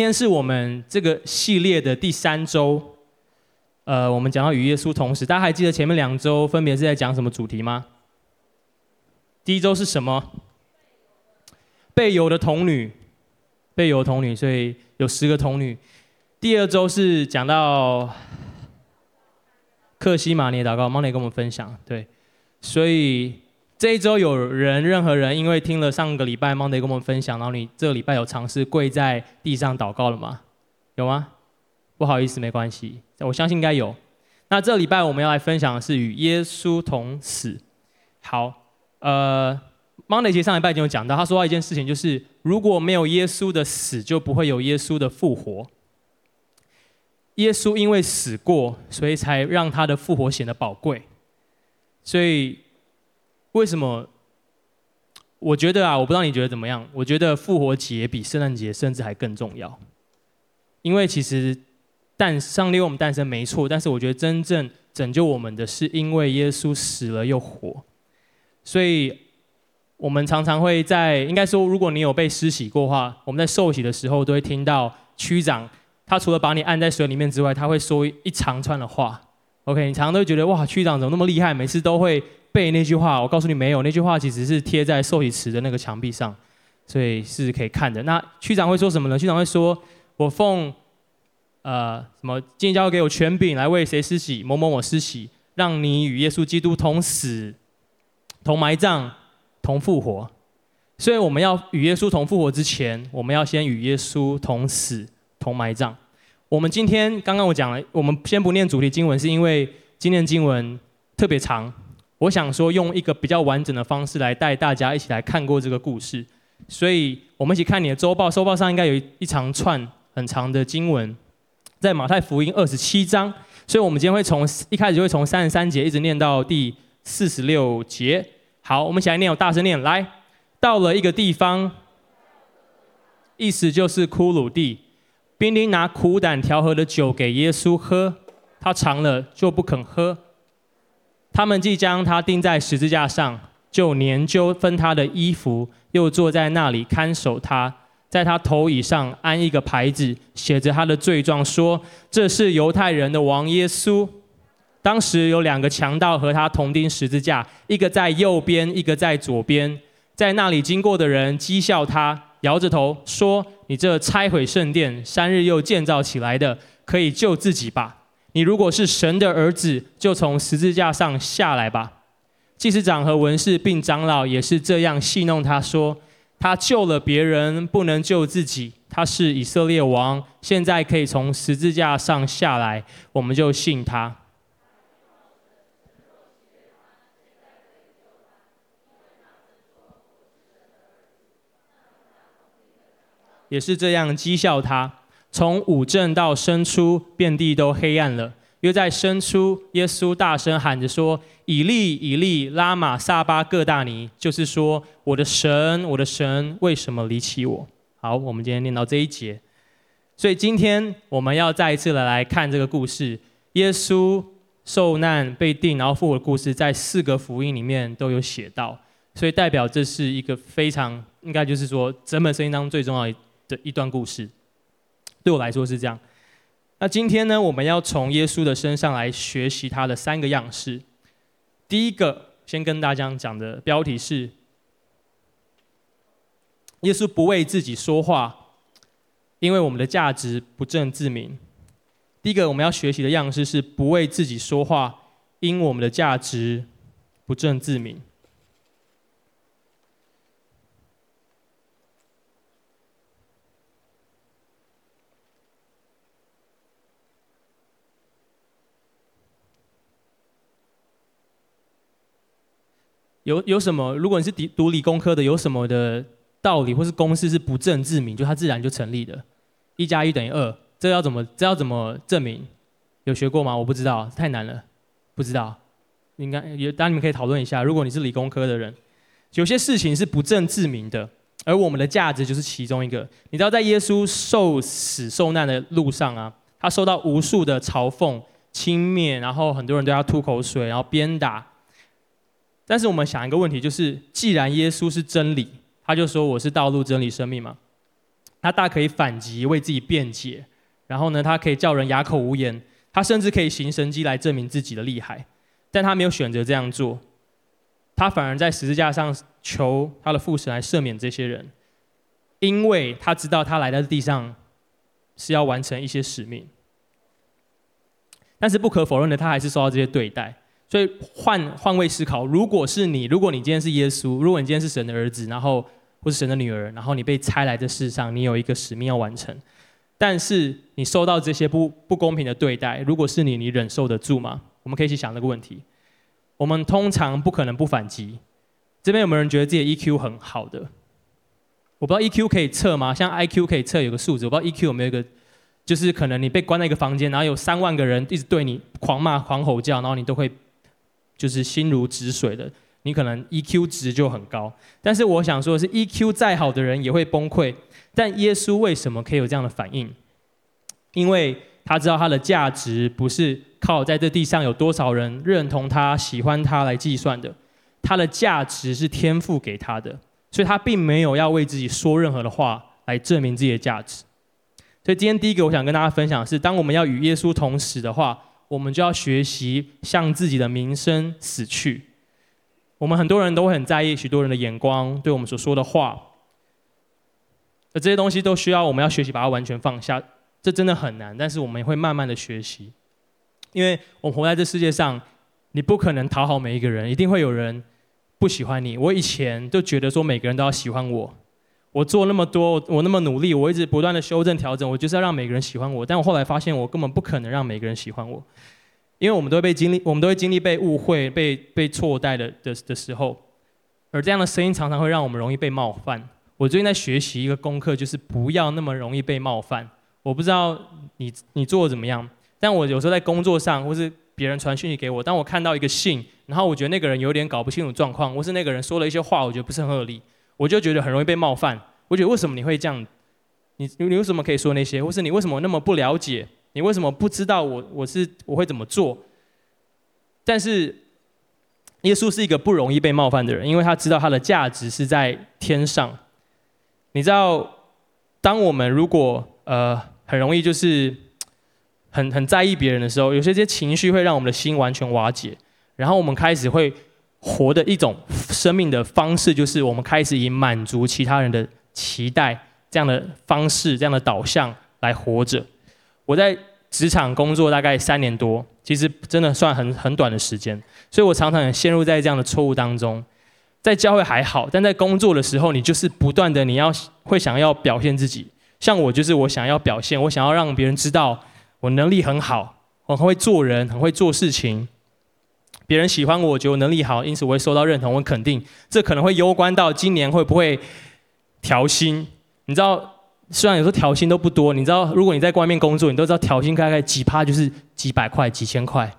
今天是我们这个系列的第三周，呃，我们讲到与耶稣同时，大家还记得前面两周分别是在讲什么主题吗？第一周是什么？被油的童女，被油童女，所以有十个童女。第二周是讲到克西玛尼祷告，Monday 跟我们分享，对，所以。这一周有人，任何人，因为听了上个礼拜 Monday 跟我们分享，然后你这个礼拜有尝试跪在地上祷告了吗？有吗？不好意思，没关系，我相信应该有。那这礼拜我们要来分享的是与耶稣同死。好，呃，Monday 其实上礼拜已经有讲到，他说到一件事情，就是如果没有耶稣的死，就不会有耶稣的复活。耶稣因为死过，所以才让他的复活显得宝贵。所以。为什么？我觉得啊，我不知道你觉得怎么样。我觉得复活节比圣诞节甚至还更重要，因为其实诞上帝为我们诞生没错，但是我觉得真正拯救我们的是因为耶稣死了又活。所以，我们常常会在应该说，如果你有被施洗过话，我们在受洗的时候都会听到区长，他除了把你按在水里面之外，他会说一长串的话。OK，你常常都会觉得哇，区长怎么那么厉害，每次都会。背那句话，我告诉你没有，那句话其实是贴在受洗池的那个墙壁上，所以是可以看的。那区长会说什么呢？区长会说：“我奉呃什么今天交给我权柄来为谁施洗？某某某施洗，让你与耶稣基督同死、同埋葬、同复活。所以我们要与耶稣同复活之前，我们要先与耶稣同死、同埋葬。我们今天刚刚我讲了，我们先不念主题经文，是因为今天经文特别长。”我想说，用一个比较完整的方式来带大家一起来看过这个故事，所以我们一起看你的周报，周报上应该有一长串很长的经文，在马太福音二十七章，所以我们今天会从一开始就会从三十三节一直念到第四十六节。好，我们一起来念，我大声念，来，到了一个地方，意思就是骷髅地，兵丁拿苦胆调和的酒给耶稣喝，他尝了就不肯喝。他们既将他钉在十字架上，就研究分他的衣服，又坐在那里看守他，在他头椅上安一个牌子，写着他的罪状，说：“这是犹太人的王耶稣。”当时有两个强盗和他同钉十字架，一个在右边，一个在左边。在那里经过的人讥笑他，摇着头说：“你这拆毁圣殿，三日又建造起来的，可以救自己吧。”你如果是神的儿子，就从十字架上下来吧。祭司长和文士并长老也是这样戏弄他，说：“他救了别人，不能救自己。他是以色列王，现在可以从十字架上下来，我们就信他。”也是这样讥笑他。从五镇到申初，遍地都黑暗了。约在申初，耶稣大声喊着说：“以利，以利，拉玛撒巴各大尼。”就是说：“我的神，我的神，为什么离弃我？”好，我们今天念到这一节。所以今天我们要再一次的来看这个故事：耶稣受难、被定，然后复活的故事，在四个福音里面都有写到。所以代表这是一个非常应该就是说整本圣经当中最重要的一段故事。对我来说是这样。那今天呢，我们要从耶稣的身上来学习他的三个样式。第一个，先跟大家讲的标题是：耶稣不为自己说话，因为我们的价值不正自明。第一个我们要学习的样式是不为自己说话，因我们的价值不正自明。有有什么？如果你是读读理工科的，有什么的道理或是公式是不证自明，就它自然就成立的。一加一等于二，这要怎么这要怎么证明？有学过吗？我不知道，太难了，不知道。应该也，当你们可以讨论一下。如果你是理工科的人，有些事情是不证自明的，而我们的价值就是其中一个。你知道，在耶稣受死受难的路上啊，他受到无数的嘲讽、轻蔑，然后很多人对他吐口水，然后鞭打。但是我们想一个问题，就是既然耶稣是真理，他就说我是道路、真理、生命嘛。他大可以反击，为自己辩解，然后呢，他可以叫人哑口无言，他甚至可以行神迹来证明自己的厉害，但他没有选择这样做，他反而在十字架上求他的父神来赦免这些人，因为他知道他来到地上是要完成一些使命。但是不可否认的，他还是受到这些对待。所以换换位思考，如果是你，如果你今天是耶稣，如果你今天是神的儿子，然后或是神的女儿，然后你被拆来这世上，你有一个使命要完成，但是你受到这些不不公平的对待，如果是你，你忍受得住吗？我们可以去想这个问题。我们通常不可能不反击。这边有没有人觉得自己 EQ 很好的？我不知道 EQ 可以测吗？像 IQ 可以测有个数字，我不知道 EQ 有没有一个。就是可能你被关在一个房间，然后有三万个人一直对你狂骂、狂吼叫，然后你都会就是心如止水的。你可能 EQ 值就很高，但是我想说的是，EQ 再好的人也会崩溃。但耶稣为什么可以有这样的反应？因为他知道他的价值不是靠在这地上有多少人认同他、喜欢他来计算的，他的价值是天赋给他的，所以他并没有要为自己说任何的话来证明自己的价值。所以今天第一个我想跟大家分享的是，当我们要与耶稣同死的话，我们就要学习向自己的名声死去。我们很多人都会很在意许多人的眼光，对我们所说的话，那这些东西都需要我们要学习把它完全放下。这真的很难，但是我们也会慢慢的学习，因为我们活在这世界上，你不可能讨好每一个人，一定会有人不喜欢你。我以前就觉得说每个人都要喜欢我。我做那么多，我那么努力，我一直不断的修正调整，我就是要让每个人喜欢我。但我后来发现，我根本不可能让每个人喜欢我，因为我们都会被经历，我们都会经历被误会、被被错待的的的时候，而这样的声音常常会让我们容易被冒犯。我最近在学习一个功课，就是不要那么容易被冒犯。我不知道你你做的怎么样，但我有时候在工作上，或是别人传讯息给我，当我看到一个信，然后我觉得那个人有点搞不清楚状况，或是那个人说了一些话，我觉得不是很合理。我就觉得很容易被冒犯。我觉得为什么你会这样？你你为什么可以说那些？或是你为什么那么不了解？你为什么不知道我我是我会怎么做？但是耶稣是一个不容易被冒犯的人，因为他知道他的价值是在天上。你知道，当我们如果呃很容易就是很很在意别人的时候，有些这些情绪会让我们的心完全瓦解，然后我们开始会。活的一种生命的方式，就是我们开始以满足其他人的期待这样的方式、这样的导向来活着。我在职场工作大概三年多，其实真的算很很短的时间，所以我常常也陷入在这样的错误当中。在教会还好，但在工作的时候，你就是不断的你要会想要表现自己。像我就是我想要表现，我想要让别人知道我能力很好，我很会做人，很会做事情。别人喜欢我，我觉得我能力好，因此我会受到认同我肯定。这可能会攸关到今年会不会调薪。你知道，虽然有时候调薪都不多，你知道，如果你在外面工作，你都知道调薪大概几趴就是几百块、几千块。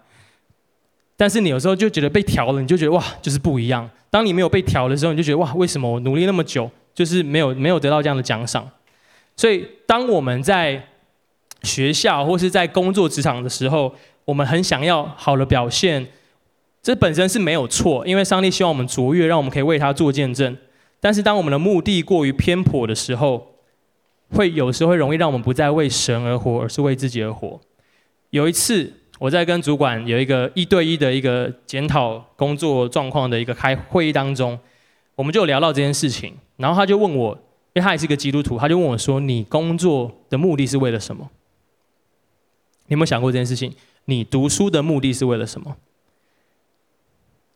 但是你有时候就觉得被调了，你就觉得哇，就是不一样。当你没有被调的时候，你就觉得哇，为什么我努力那么久，就是没有没有得到这样的奖赏？所以，当我们在学校或是在工作职场的时候，我们很想要好的表现。这本身是没有错，因为上帝希望我们卓越，让我们可以为他做见证。但是当我们的目的过于偏颇的时候，会有时候会容易让我们不再为神而活，而是为自己而活。有一次，我在跟主管有一个一对一的一个检讨工作状况的一个开会议当中，我们就聊到这件事情。然后他就问我，因为他也是一个基督徒，他就问我说：“你工作的目的是为了什么？你有没有想过这件事情？你读书的目的是为了什么？”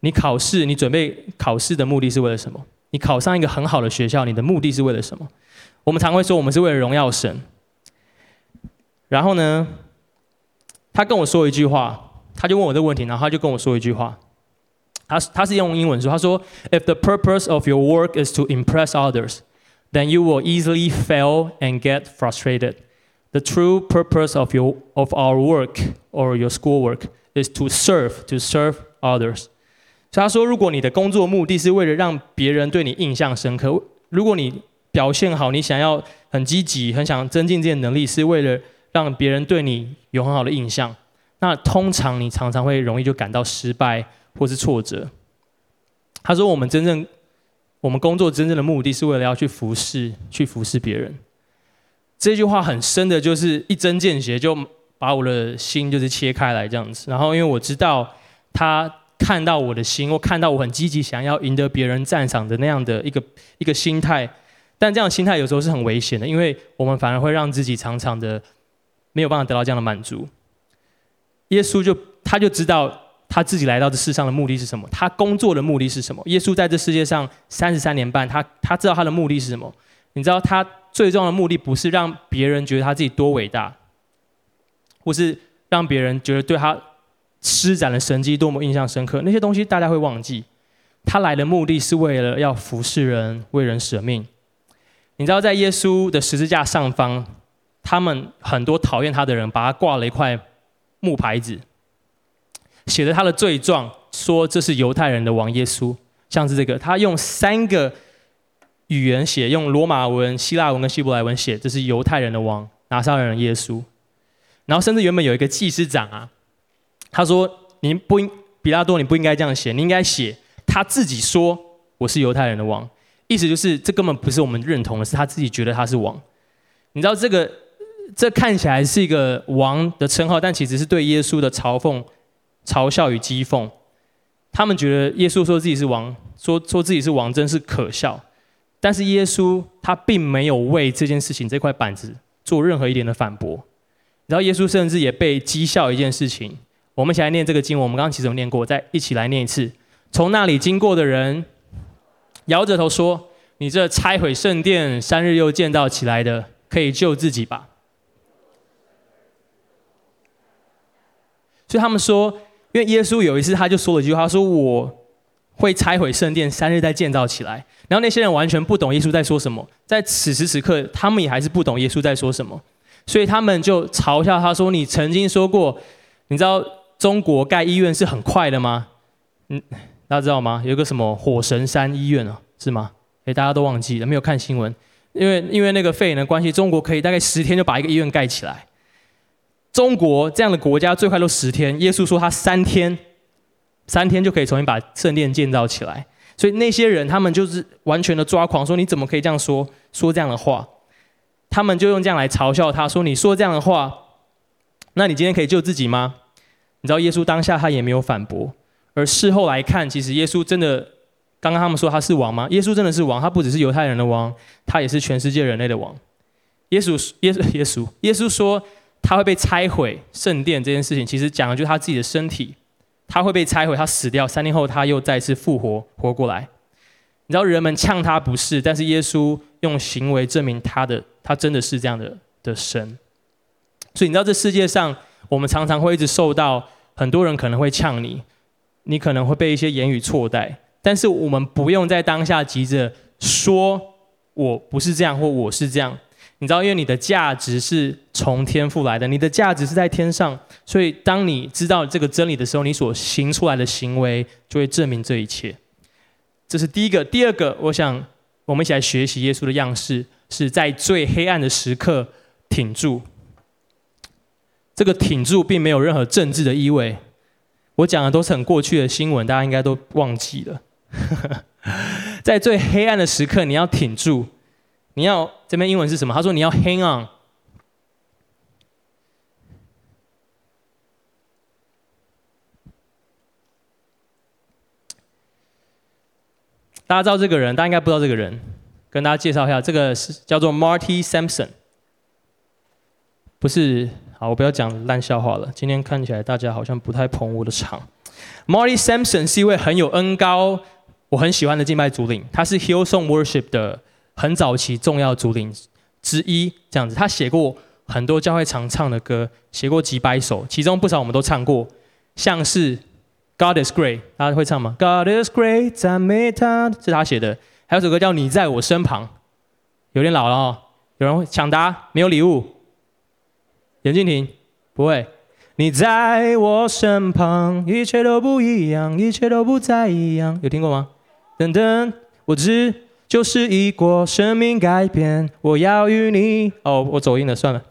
你考试，你准备考试的目的是为了什么？你考上一个很好的学校，你的目的是为了什么？我们常会说，我们是为了荣耀神。然后呢，他跟我说一句话，他就问我这个问题，然后他就跟我说一句话，他他是用英文说，他说：“If the purpose of your work is to impress others, then you will easily fail and get frustrated. The true purpose of your of our work or your schoolwork is to serve, to serve others.” 他说：“如果你的工作目的是为了让别人对你印象深刻，如果你表现好，你想要很积极，很想增进这些能力，是为了让别人对你有很好的印象，那通常你常常会容易就感到失败或是挫折。”他说：“我们真正，我们工作真正的目的是为了要去服侍，去服侍别人。这句话很深的，就是一针见血，就把我的心就是切开来这样子。然后因为我知道他看到我的心，或看到我很积极想要赢得别人赞赏的那样的一个一个心态，但这样的心态有时候是很危险的，因为我们反而会让自己常常的没有办法得到这样的满足。耶稣就他就知道他自己来到这世上的目的是什么，他工作的目的是什么。耶稣在这世界上三十三年半，他他知道他的目的是什么。你知道他最重要的目的不是让别人觉得他自己多伟大，或是让别人觉得对他施展的神迹多么印象深刻，那些东西大家会忘记。他来的目的是为了要服侍人，为人舍命。你知道在耶稣的十字架上方，他们很多讨厌他的人把他挂了一块木牌子，写着他的罪状，说这是犹太人的王耶稣，像是这个，他用三个。语言写用罗马文、希腊文跟希伯来文写，这是犹太人的王拿撒勒人耶稣。然后甚至原本有一个祭司长啊，他说：“你不应，比拉多，你不应该这样写，你应该写他自己说我是犹太人的王。”意思就是这根本不是我们认同的，是他自己觉得他是王。你知道这个这看起来是一个王的称号，但其实是对耶稣的嘲讽、嘲笑与讥讽。他们觉得耶稣说自己是王，说说自己是王，真是可笑。但是耶稣他并没有为这件事情这块板子做任何一点的反驳，然后耶稣甚至也被讥笑一件事情。我们一起来念这个经，我们刚刚其实有念过，再一起来念一次。从那里经过的人摇着头说：“你这拆毁圣殿，三日又建造起来的，可以救自己吧。”所以他们说，因为耶稣有一次他就说了一句话，说我。会拆毁圣殿，三日再建造起来。然后那些人完全不懂耶稣在说什么，在此时此刻，他们也还是不懂耶稣在说什么，所以他们就嘲笑他说：“你曾经说过，你知道中国盖医院是很快的吗？嗯，大家知道吗？有一个什么火神山医院啊，是吗？诶，大家都忘记了，没有看新闻，因为因为那个肺炎的关系，中国可以大概十天就把一个医院盖起来。中国这样的国家最快都十天，耶稣说他三天。”三天就可以重新把圣殿建造起来，所以那些人他们就是完全的抓狂，说你怎么可以这样说，说这样的话？他们就用这样来嘲笑他，说你说这样的话，那你今天可以救自己吗？你知道耶稣当下他也没有反驳，而事后来看，其实耶稣真的，刚刚他们说他是王吗？耶稣真的是王，他不只是犹太人的王，他也是全世界人类的王。耶稣，耶稣，耶稣，耶稣说他会被拆毁圣殿这件事情，其实讲的就是他自己的身体。他会被拆毁，他死掉，三天后他又再次复活，活过来。你知道人们呛他不是，但是耶稣用行为证明他的，他真的是这样的的神。所以你知道这世界上，我们常常会一直受到很多人可能会呛你，你可能会被一些言语错待，但是我们不用在当下急着说我不是这样或我是这样。你知道，因为你的价值是从天赋来的，你的价值是在天上，所以当你知道这个真理的时候，你所行出来的行为就会证明这一切。这是第一个。第二个，我想我们一起来学习耶稣的样式，是在最黑暗的时刻挺住。这个挺住并没有任何政治的意味，我讲的都是很过去的新闻，大家应该都忘记了。在最黑暗的时刻，你要挺住。你要这边英文是什么？他说你要 hang on。大家知道这个人，大家应该不知道这个人，跟大家介绍一下，这个是叫做 Marty Sampson。不是，好，我不要讲烂笑话了。今天看起来大家好像不太捧我的场。Marty Sampson 是一位很有恩膏，我很喜欢的敬拜主领，他是 Hillsong Worship 的。很早期重要主领之一，这样子，他写过很多教会常唱的歌，写过几百首，其中不少我们都唱过，像是《God Is Great》，大家会唱吗？《God Is Great》赞美他，是他写的。还有首歌叫《你在我身旁》，有点老了哦。有人抢答？没有礼物？严静婷，不会。你在我身旁，一切都不一样，一切都不再一样。有听过吗？等等，我知。就是一过生命改变，我要与你。哦，我走音了，算了。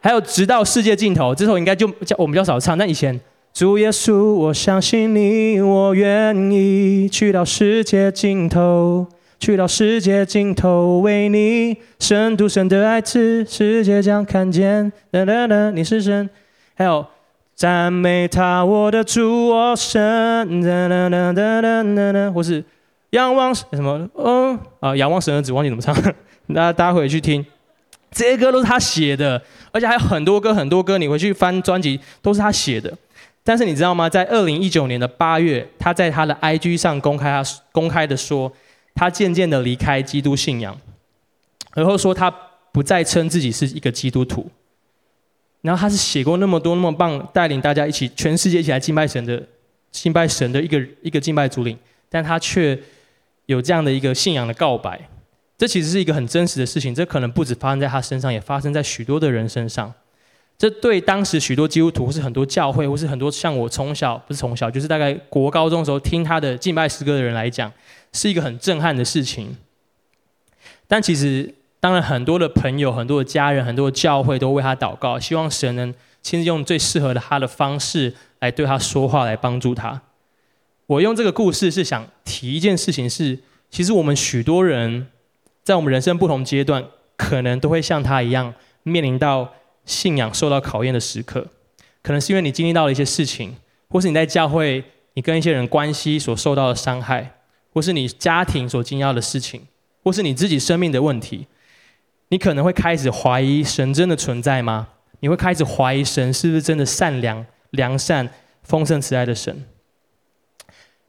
还有直到世界尽头，这首应该就叫我们比较少唱。但以前，主耶稣，我相信你，我愿意去到世界尽头，去到世界尽头为你，深独生的爱子，世界将看见。哒哒哒，你是神。还有赞美他，我的主，我神。哒哒哒哒哒哒，或是仰望什么？嗯啊，仰望神的旨，忘记怎么唱。那大家回去听，这些歌都是他写的，而且还有很多歌，很多歌，你回去翻专辑都是他写的。但是你知道吗？在二零一九年的八月，他在他的 IG 上公开，他公开的说。他渐渐的离开基督信仰，然后说他不再称自己是一个基督徒。然后他是写过那么多那么棒，带领大家一起全世界一起来敬拜神的敬拜神的一个一个敬拜主领，但他却有这样的一个信仰的告白。这其实是一个很真实的事情，这可能不止发生在他身上，也发生在许多的人身上。这对当时许多基督徒或是很多教会或是很多像我从小不是从小就是大概国高中的时候听他的敬拜诗歌的人来讲。是一个很震撼的事情，但其实，当然很多的朋友、很多的家人、很多的教会都为他祷告，希望神能亲自用最适合的他的方式来对他说话，来帮助他。我用这个故事是想提一件事情是，其实我们许多人在我们人生不同阶段，可能都会像他一样，面临到信仰受到考验的时刻，可能是因为你经历到了一些事情，或是你在教会你跟一些人关系所受到的伤害。或是你家庭所经历的事情，或是你自己生命的问题，你可能会开始怀疑神真的存在吗？你会开始怀疑神是不是真的善良、良善、丰盛慈爱的神？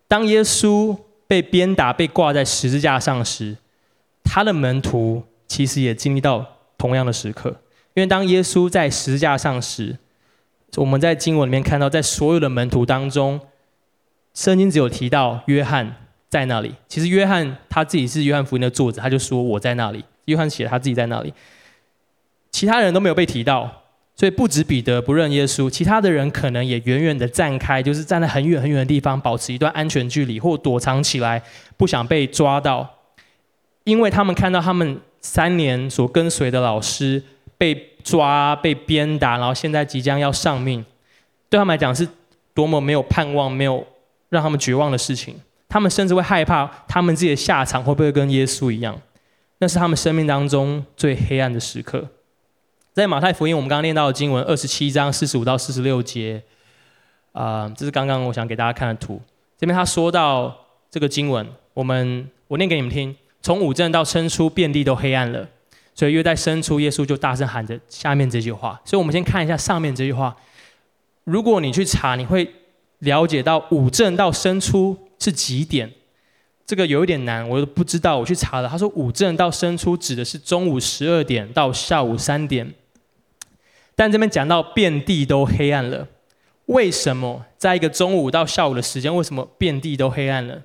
当耶稣被鞭打、被挂在十字架上时，他的门徒其实也经历到同样的时刻。因为当耶稣在十字架上时，我们在经文里面看到，在所有的门徒当中，圣经只有提到约翰。在那里，其实约翰他自己是约翰福音的作者，他就说我在那里。约翰写他自己在那里，其他人都没有被提到，所以不止彼得不认耶稣，其他的人可能也远远的站开，就是站在很远很远的地方，保持一段安全距离，或躲藏起来，不想被抓到，因为他们看到他们三年所跟随的老师被抓、被鞭打，然后现在即将要丧命，对他们来讲是多么没有盼望、没有让他们绝望的事情。他们甚至会害怕，他们自己的下场会不会跟耶稣一样？那是他们生命当中最黑暗的时刻。在马太福音，我们刚刚念到的经文二十七章四十五到四十六节，啊、呃，这是刚刚我想给大家看的图。这边他说到这个经文，我们我念给你们听：从午正到申初，遍地都黑暗了。所以约在申初，耶稣就大声喊着下面这句话。所以我们先看一下上面这句话。如果你去查，你会了解到午正到申初。是几点？这个有一点难，我都不知道。我去查了，他说五正到申初指的是中午十二点到下午三点。但这边讲到遍地都黑暗了，为什么在一个中午到下午的时间，为什么遍地都黑暗了？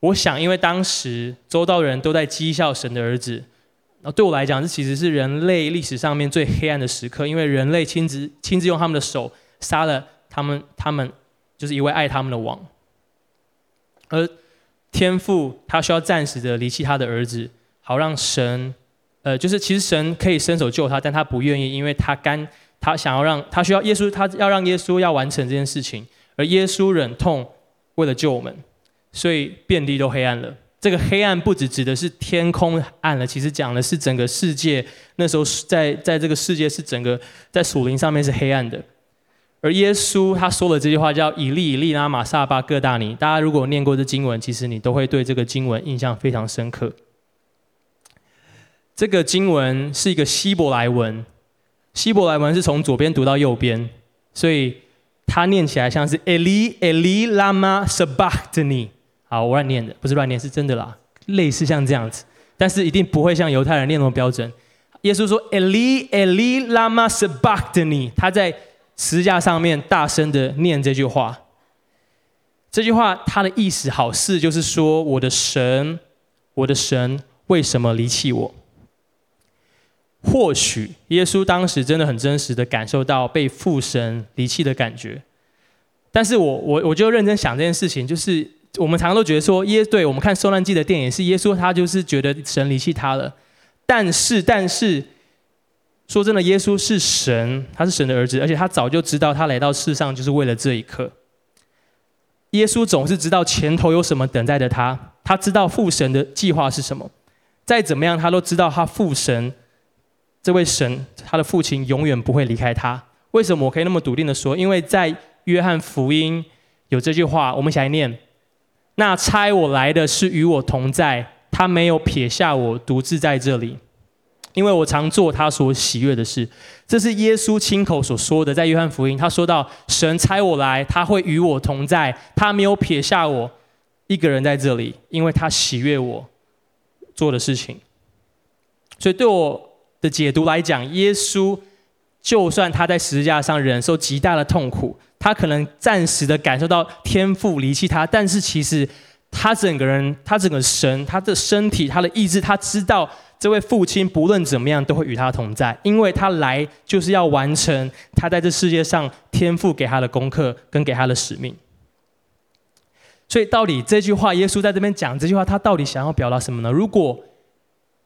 我想，因为当时周遭的人都在讥笑神的儿子。那对我来讲，这其实是人类历史上面最黑暗的时刻，因为人类亲自亲自用他们的手杀了他们，他们就是一位爱他们的王。而天父他需要暂时的离弃他的儿子，好让神，呃，就是其实神可以伸手救他，但他不愿意，因为他甘，他想要让他需要耶稣，他要让耶稣要完成这件事情，而耶稣忍痛为了救我们，所以遍地都黑暗了。这个黑暗不只指的是天空暗了，其实讲的是整个世界。那时候在在这个世界是整个在属灵上面是黑暗的。而耶稣他说的这句话叫“以利以利拉玛撒巴各大尼”，大家如果念过这经文，其实你都会对这个经文印象非常深刻。这个经文是一个希伯来文，希伯来文是从左边读到右边，所以它念起来像是 “Eli Eli lama sabachthani”。好，我乱念的，不是乱念，是真的啦，类似像这样子，但是一定不会像犹太人念那么标准。耶稣说 “Eli Eli lama sabachthani”，他在十字架上面大声的念这句话，这句话它的意思好似就是说：“我的神，我的神，为什么离弃我？”或许耶稣当时真的很真实的感受到被父神离弃的感觉，但是我我我就认真想这件事情，就是我们常常都觉得说耶，对我们看受难记的电影是耶稣他就是觉得神离弃他了，但是但是。说真的，耶稣是神，他是神的儿子，而且他早就知道他来到世上就是为了这一刻。耶稣总是知道前头有什么等待着他，他知道父神的计划是什么。再怎么样，他都知道他父神这位神，他的父亲永远不会离开他。为什么我可以那么笃定的说？因为在约翰福音有这句话，我们一起来念：那差我来的是与我同在，他没有撇下我独自在这里。因为我常做他所喜悦的事，这是耶稣亲口所说的。在约翰福音，他说到：“神差我来，他会与我同在，他没有撇下我一个人在这里，因为他喜悦我做的事情。”所以对我的解读来讲，耶稣就算他在十字架上忍受极大的痛苦，他可能暂时的感受到天父离弃他，但是其实他整个人，他整个神，他的身体，他的意志，他知道。这位父亲不论怎么样都会与他同在，因为他来就是要完成他在这世界上天父给他的功课跟给他的使命。所以，到底这句话，耶稣在这边讲这句话，他到底想要表达什么呢？如果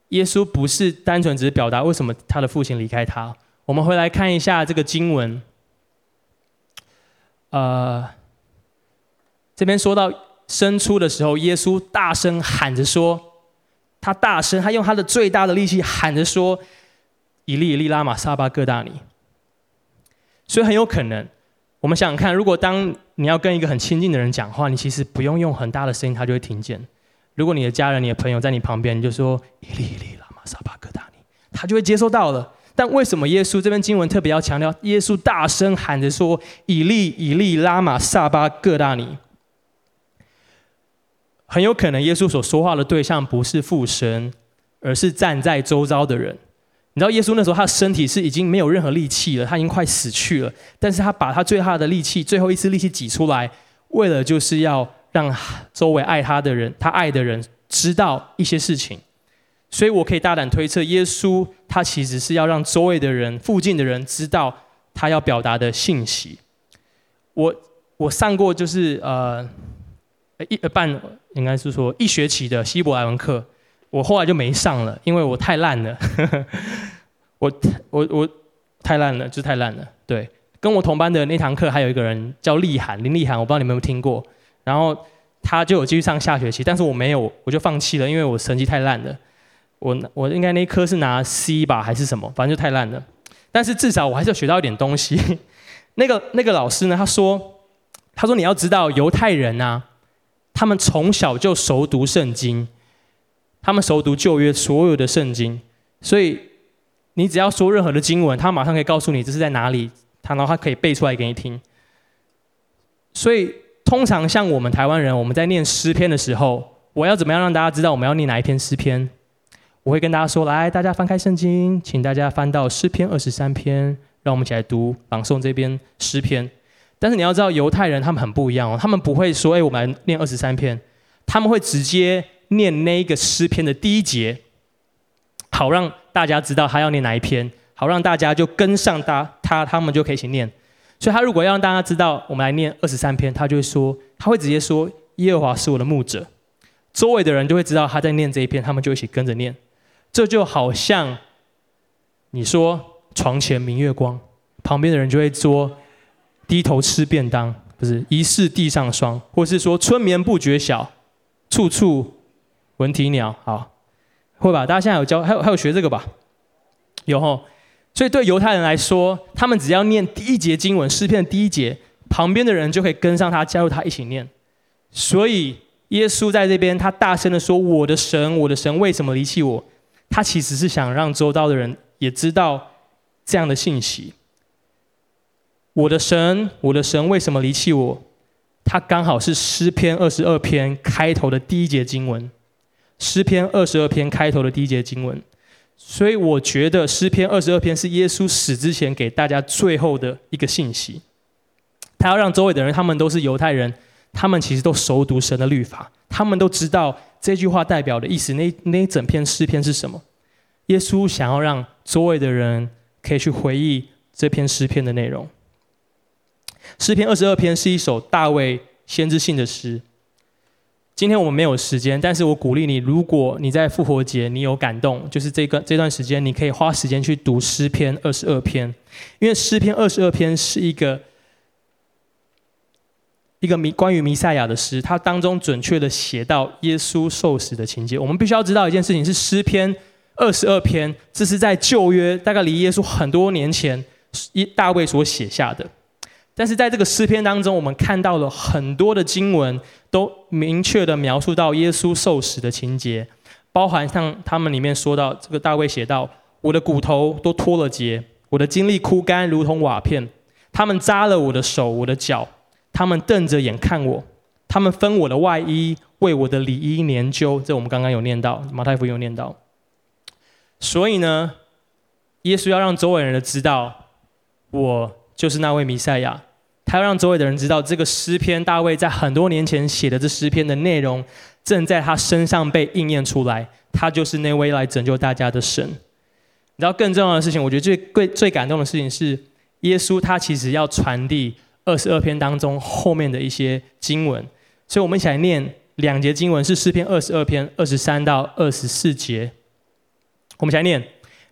耶稣不是单纯只是表达为什么他的父亲离开他，我们回来看一下这个经文。呃，这边说到生出的时候，耶稣大声喊着说。他大声，他用他的最大的力气喊着说：“以利以利拉玛撒巴各大尼。”所以很有可能，我们想想看，如果当你要跟一个很亲近的人讲话，你其实不用用很大的声音，他就会听见。如果你的家人、你的朋友在你旁边，你就说：“以利以利拉玛撒巴各大尼。”他就会接收到了。但为什么耶稣这边经文特别要强调，耶稣大声喊着说：“以利以利拉玛撒巴各大尼。”很有可能耶稣所说话的对象不是父神，而是站在周遭的人。你知道耶稣那时候他的身体是已经没有任何力气了，他已经快死去了。但是他把他最大的力气，最后一丝力气挤出来，为了就是要让周围爱他的人，他爱的人知道一些事情。所以我可以大胆推测，耶稣他其实是要让周围的人、附近的人知道他要表达的信息。我我上过就是呃。一半应该是说一学期的希伯来文课，我后来就没上了，因为我太烂了。我我我太烂了，就太烂了。对，跟我同班的那堂课还有一个人叫立涵，林立涵，我不知道你们有没有听过。然后他就有继续上下学期，但是我没有，我就放弃了，因为我成绩太烂了。我我应该那一科是拿 C 吧，还是什么？反正就太烂了。但是至少我还是要学到一点东西。那个那个老师呢？他说他说你要知道犹太人啊。他们从小就熟读圣经，他们熟读旧约所有的圣经，所以你只要说任何的经文，他马上可以告诉你这是在哪里，他然后他可以背出来给你听。所以通常像我们台湾人，我们在念诗篇的时候，我要怎么样让大家知道我们要念哪一篇诗篇？我会跟大家说：来，大家翻开圣经，请大家翻到诗篇二十三篇，让我们一起来读朗诵这边诗篇。但是你要知道，犹太人他们很不一样哦，他们不会说：“哎，我们来念二十三篇。”他们会直接念那一个诗篇的第一节，好让大家知道他要念哪一篇，好让大家就跟上他，他他们就可以一起念。所以他如果要让大家知道我们来念二十三篇，他就会说，他会直接说：“耶和华是我的牧者。”周围的人就会知道他在念这一篇，他们就一起跟着念。这就好像你说“床前明月光”，旁边的人就会说。低头吃便当，不是疑是地上霜，或是说春眠不觉晓，处处闻啼鸟。好，会吧？大家现在有教，还有还有学这个吧？有吼。所以对犹太人来说，他们只要念第一节经文，诗篇的第一节，旁边的人就可以跟上他，加入他一起念。所以耶稣在这边，他大声的说：“我的神，我的神，为什么离弃我？”他其实是想让周遭的人也知道这样的信息。我的神，我的神为什么离弃我？他刚好是诗篇二十二篇开头的第一节经文。诗篇二十二篇开头的第一节经文，所以我觉得诗篇二十二篇是耶稣死之前给大家最后的一个信息。他要让周围的人，他们都是犹太人，他们其实都熟读神的律法，他们都知道这句话代表的意思。那那一整篇诗篇是什么？耶稣想要让周围的人可以去回忆这篇诗篇的内容。诗篇二十二篇是一首大卫先知性的诗。今天我们没有时间，但是我鼓励你，如果你在复活节你有感动，就是这个这段时间，你可以花时间去读诗篇二十二篇，因为诗篇二十二篇是一个一个弥关于弥赛亚的诗，它当中准确的写到耶稣受死的情节。我们必须要知道一件事情，是诗篇二十二篇，这是在旧约，大概离耶稣很多年前，一大卫所写下的。但是在这个诗篇当中，我们看到了很多的经文，都明确的描述到耶稣受死的情节，包含像他们里面说到，这个大卫写道：“我的骨头都脱了节，我的精力枯干，如同瓦片。他们扎了我的手，我的脚，他们瞪着眼看我，他们分我的外衣，为我的里衣研究。”这我们刚刚有念到，马太福音有念到。所以呢，耶稣要让周围人知道，我。就是那位弥赛亚，他要让周围的人知道，这个诗篇大卫在很多年前写的这诗篇的内容，正在他身上被应验出来。他就是那位来拯救大家的神。你知道更重要的事情，我觉得最最最感动的事情是，耶稣他其实要传递二十二篇当中后面的一些经文。所以我们一起来念两节经文，是诗篇二十二篇二十三到二十四节。我们一起来念：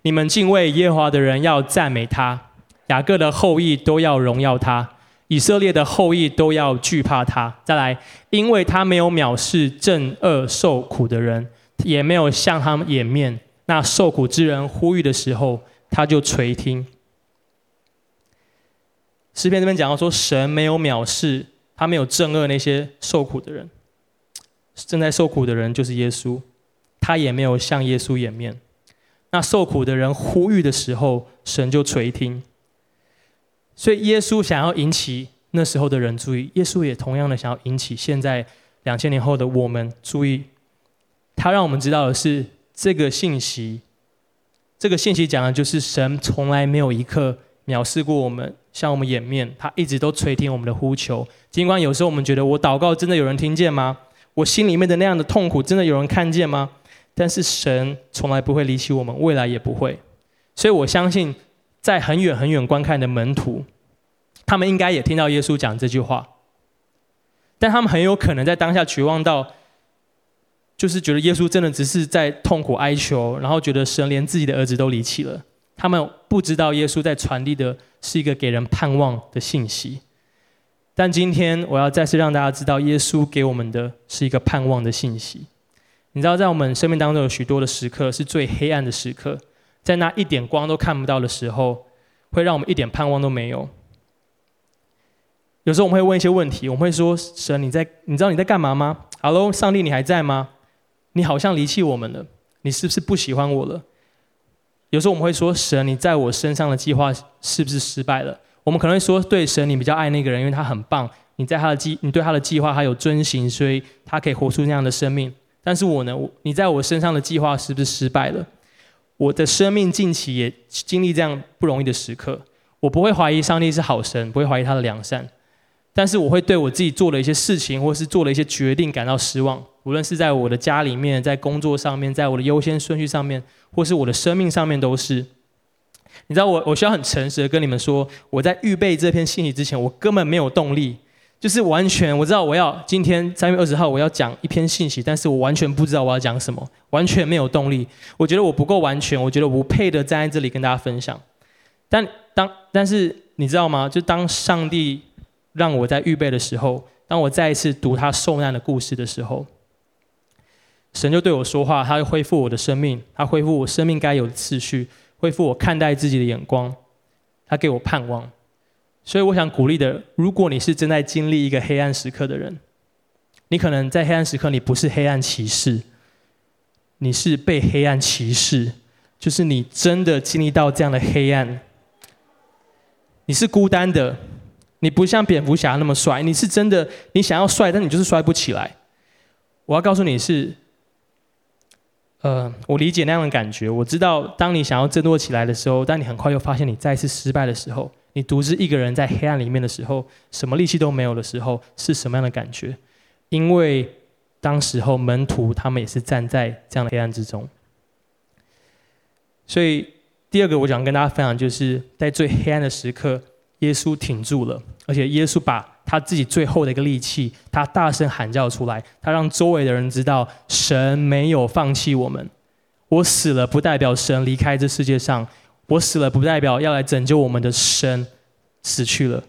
你们敬畏耶和华的人要赞美他。雅各的后裔都要荣耀他，以色列的后裔都要惧怕他。再来，因为他没有藐视正恶受苦的人，也没有向他们掩面。那受苦之人呼吁的时候，他就垂听。诗篇这边讲到说，神没有藐视，他没有正恶那些受苦的人。正在受苦的人就是耶稣，他也没有向耶稣掩面。那受苦的人呼吁的时候，神就垂听。所以耶稣想要引起那时候的人注意，耶稣也同样的想要引起现在两千年后的我们注意。他让我们知道的是这个信息，这个信息讲的就是神从来没有一刻藐视过我们，向我们掩面，他一直都垂听我们的呼求。尽管有时候我们觉得我祷告真的有人听见吗？我心里面的那样的痛苦真的有人看见吗？但是神从来不会离弃我们，未来也不会。所以我相信。在很远很远观看的门徒，他们应该也听到耶稣讲这句话，但他们很有可能在当下绝望到，就是觉得耶稣真的只是在痛苦哀求，然后觉得神连自己的儿子都离弃了。他们不知道耶稣在传递的是一个给人盼望的信息。但今天我要再次让大家知道，耶稣给我们的是一个盼望的信息。你知道，在我们生命当中有许多的时刻是最黑暗的时刻。在那一点光都看不到的时候，会让我们一点盼望都没有。有时候我们会问一些问题，我们会说：“神，你在？你知道你在干嘛吗？”“Hello，上帝，你还在吗？”“你好像离弃我们了，你是不是不喜欢我了？”有时候我们会说：“神，你在我身上的计划是不是失败了？”我们可能会说：“对，神，你比较爱那个人，因为他很棒，你在他的计，你对他的计划还有遵行，所以他可以活出那样的生命。但是我呢？你在我身上的计划是不是失败了？”我的生命近期也经历这样不容易的时刻，我不会怀疑上帝是好神，不会怀疑他的良善，但是我会对我自己做的一些事情，或是做了一些决定感到失望。无论是在我的家里面，在工作上面，在我的优先顺序上面，或是我的生命上面，都是。你知道我，我我需要很诚实的跟你们说，我在预备这篇信息之前，我根本没有动力。就是完全我知道我要今天三月二十号我要讲一篇信息，但是我完全不知道我要讲什么，完全没有动力。我觉得我不够完全，我觉得我不配的站在这里跟大家分享。但当但是你知道吗？就当上帝让我在预备的时候，当我再一次读他受难的故事的时候，神就对我说话，他会恢复我的生命，他恢复我生命该有的次序，恢复我看待自己的眼光，他给我盼望。所以我想鼓励的，如果你是正在经历一个黑暗时刻的人，你可能在黑暗时刻，你不是黑暗骑士，你是被黑暗骑士，就是你真的经历到这样的黑暗，你是孤单的，你不像蝙蝠侠那么帅，你是真的，你想要帅，但你就是帅不起来。我要告诉你是，呃，我理解那样的感觉，我知道当你想要振作起来的时候，但你很快又发现你再次失败的时候。你独自一个人在黑暗里面的时候，什么力气都没有的时候，是什么样的感觉？因为当时候门徒他们也是站在这样的黑暗之中。所以第二个我想跟大家分享，就是在最黑暗的时刻，耶稣挺住了，而且耶稣把他自己最后的一个力气，他大声喊叫出来，他让周围的人知道，神没有放弃我们。我死了，不代表神离开这世界上。我死了，不代表要来拯救我们的神死去了。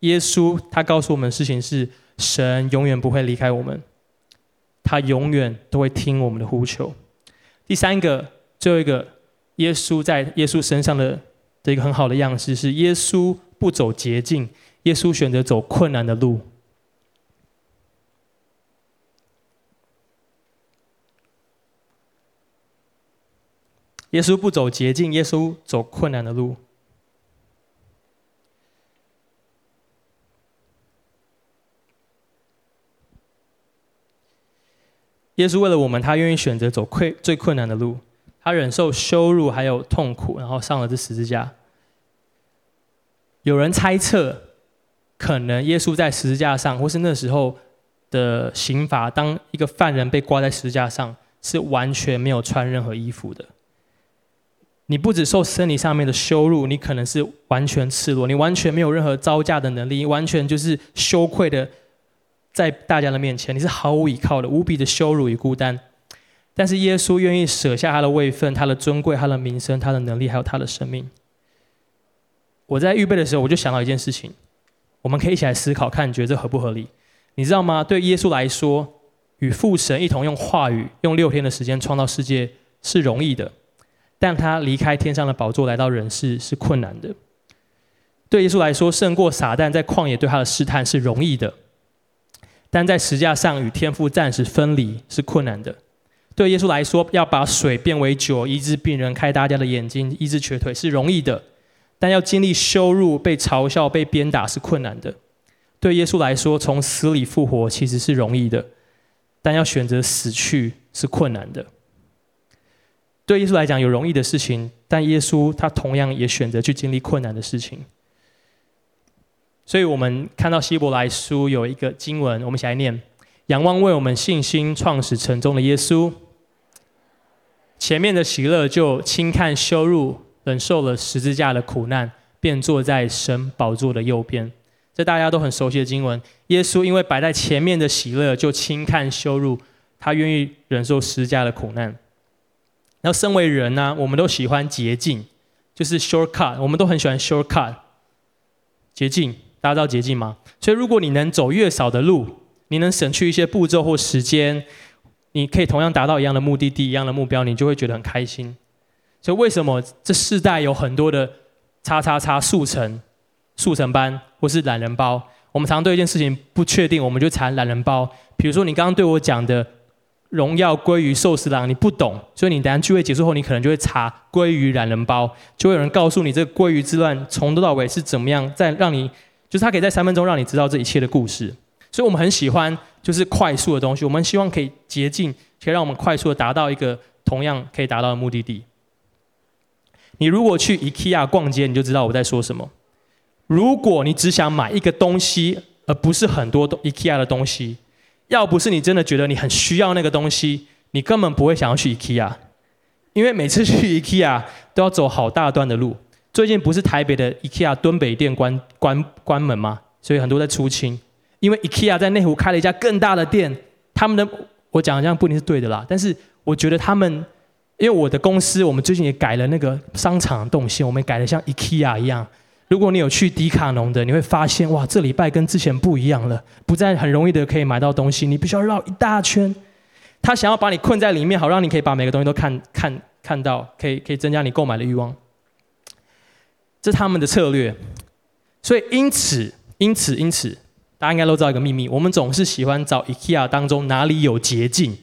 耶稣他告诉我们的事情是，神永远不会离开我们，他永远都会听我们的呼求。第三个，最后一个，耶稣在耶稣身上的的一个很好的样式是，耶稣不走捷径，耶稣选择走困难的路。耶稣不走捷径，耶稣走困难的路。耶稣为了我们，他愿意选择走困最困难的路，他忍受羞辱还有痛苦，然后上了这十字架。有人猜测，可能耶稣在十字架上，或是那时候的刑罚，当一个犯人被挂在十字架上，是完全没有穿任何衣服的。你不只受生理上面的羞辱，你可能是完全赤裸，你完全没有任何招架的能力，完全就是羞愧的。在大家的面前，你是毫无依靠的，无比的羞辱与孤单。但是耶稣愿意舍下他的位分、他的尊贵、他的名声、他的能力，还有他的生命。我在预备的时候，我就想到一件事情，我们可以一起来思考，看你觉得这合不合理？你知道吗？对耶稣来说，与父神一同用话语、用六天的时间创造世界是容易的，但他离开天上的宝座来到人世是困难的。对耶稣来说，胜过撒旦在旷野对他的试探是容易的。但在十架上与天父暂时分离是困难的。对耶稣来说，要把水变为酒，医治病人，开大家的眼睛，医治瘸腿是容易的。但要经历羞辱、被嘲笑、被鞭打是困难的。对耶稣来说，从死里复活其实是容易的，但要选择死去是困难的。对耶稣来讲有容易的事情，但耶稣他同样也选择去经历困难的事情。所以我们看到希伯来书有一个经文，我们一起来念：仰望为我们信心创始成终的耶稣，前面的喜乐就轻看羞辱，忍受了十字架的苦难，便坐在神宝座的右边。这大家都很熟悉的经文。耶稣因为摆在前面的喜乐，就轻看羞辱，他愿意忍受十字架的苦难。然后身为人呢、我们都喜欢捷径，就是 shortcut，我们都很喜欢 shortcut，捷径。大家知道捷径吗？所以如果你能走越少的路，你能省去一些步骤或时间，你可以同样达到一样的目的地、一样的目标，你就会觉得很开心。所以为什么这世代有很多的叉叉叉速成、速成班或是懒人包？我们常对一件事情不确定，我们就查懒人包。比如说你刚刚对我讲的荣耀归于寿司郎，你不懂，所以你等下聚会结束后，你可能就会查归于懒人包，就会有人告诉你这个归于之乱从头到尾是怎么样，在让你。就是他可以在三分钟让你知道这一切的故事，所以我们很喜欢就是快速的东西。我们希望可以捷径，可以让我们快速的达到一个同样可以达到的目的地。你如果去 IKEA 逛街，你就知道我在说什么。如果你只想买一个东西，而不是很多 IKEA 的东西，要不是你真的觉得你很需要那个东西，你根本不会想要去 IKEA，因为每次去 IKEA 都要走好大段的路。最近不是台北的 IKEA 敦北店关关关门吗？所以很多在出清，因为 IKEA 在内湖开了一家更大的店。他们的我讲这样不一定是对的啦，但是我觉得他们，因为我的公司我们最近也改了那个商场的动线，我们改的像 IKEA 一样。如果你有去迪卡侬的，你会发现哇，这礼拜跟之前不一样了，不再很容易的可以买到东西，你必须要绕一大圈。他想要把你困在里面，好让你可以把每个东西都看看看到，可以可以增加你购买的欲望。这是他们的策略，所以因此，因此，因此，大家应该都知道一个秘密：我们总是喜欢找 IKEA 当中哪里有捷径，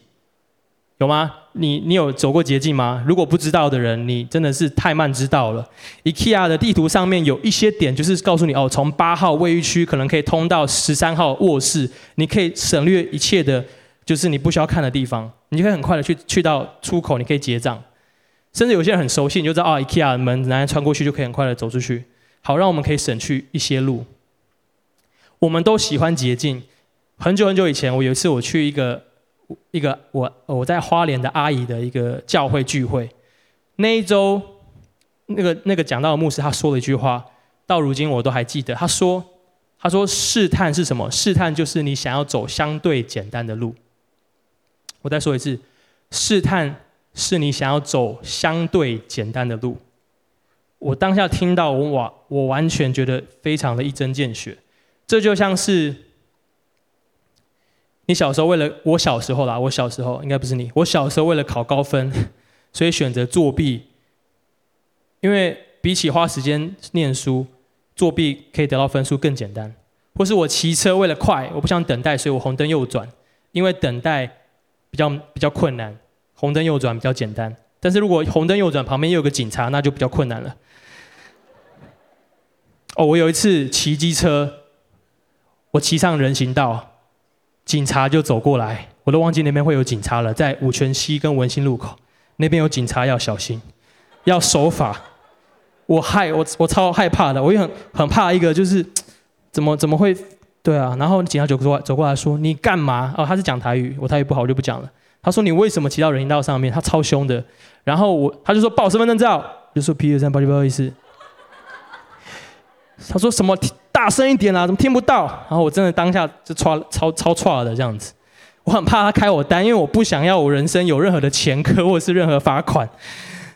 有吗？你你有走过捷径吗？如果不知道的人，你真的是太慢知道了。IKEA 的地图上面有一些点，就是告诉你哦，从八号卫浴区可能可以通到十三号卧室，你可以省略一切的，就是你不需要看的地方，你就可以很快的去去到出口，你可以结账。甚至有些人很熟悉，你就知道啊，IKEA 门拿来穿过去就可以很快的走出去，好让我们可以省去一些路。我们都喜欢捷径。很久很久以前，我有一次我去一个一个我我在花莲的阿姨的一个教会聚会，那一周那个那个讲到牧师他说了一句话，到如今我都还记得。他说他说试探是什么？试探就是你想要走相对简单的路。我再说一次，试探。是你想要走相对简单的路。我当下听到，我哇，我完全觉得非常的一针见血。这就像是你小时候为了我小时候啦，我小时候应该不是你，我小时候为了考高分，所以选择作弊，因为比起花时间念书，作弊可以得到分数更简单。或是我骑车为了快，我不想等待，所以我红灯右转，因为等待比较比较困难，红灯右转比较简单。但是如果红灯右转旁边又有个警察，那就比较困难了。哦，我有一次骑机车，我骑上人行道，警察就走过来，我都忘记那边会有警察了，在五权西跟文心路口那边有警察，要小心，要守法。我害我我超害怕的，我也很很怕一个就是怎么怎么会对啊？然后警察就走过来走过来说，你干嘛？哦，他是讲台语，我台语不好，我就不讲了。他说你为什么骑到人行道上面？他超凶的。然后我他就说报身份证照，就说 P 二三八七不好意思。他说什么？大声一点啊！怎么听不到？然后我真的当下就超超超错的这样子，我很怕他开我单，因为我不想要我人生有任何的前科或者是任何罚款。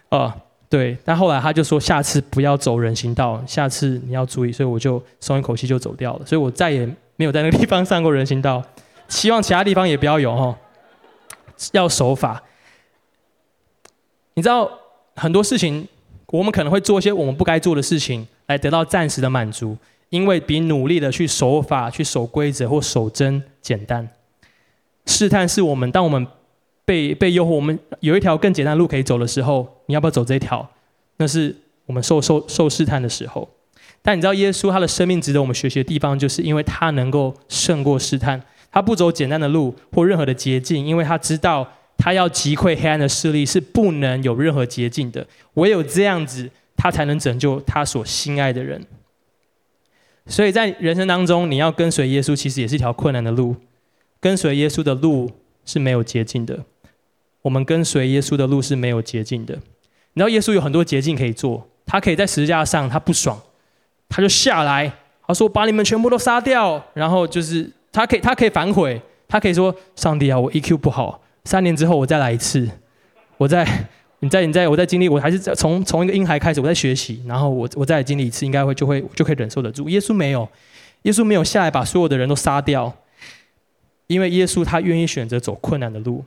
啊、呃，对。但后来他就说下次不要走人行道，下次你要注意，所以我就松一口气就走掉了。所以我再也没有在那个地方上过人行道，希望其他地方也不要有哈、哦，要守法。你知道很多事情，我们可能会做一些我们不该做的事情。来得到暂时的满足，因为比努力的去守法、去守规则或守真简单。试探是我们，当我们被被诱惑，我们有一条更简单的路可以走的时候，你要不要走这一条？那是我们受受受试探的时候。但你知道，耶稣他的生命值得我们学习的地方，就是因为他能够胜过试探，他不走简单的路或任何的捷径，因为他知道他要击溃黑暗的势力是不能有任何捷径的，唯有这样子。他才能拯救他所心爱的人，所以在人生当中，你要跟随耶稣，其实也是一条困难的路。跟随耶稣的路是没有捷径的。我们跟随耶稣的路是没有捷径的。你知道耶稣有很多捷径可以做，他可以在十字架上，他不爽，他就下来，他说把你们全部都杀掉，然后就是他可以，他可以反悔，他可以说上帝啊，我 EQ 不好，三年之后我再来一次，我再。你在你在我在经历，我还是从从一个婴孩开始，我在学习，然后我我再经历一次，应该会就会就可以忍受得住。耶稣没有，耶稣没有下来把所有的人都杀掉，因为耶稣他愿意选择走困难的路，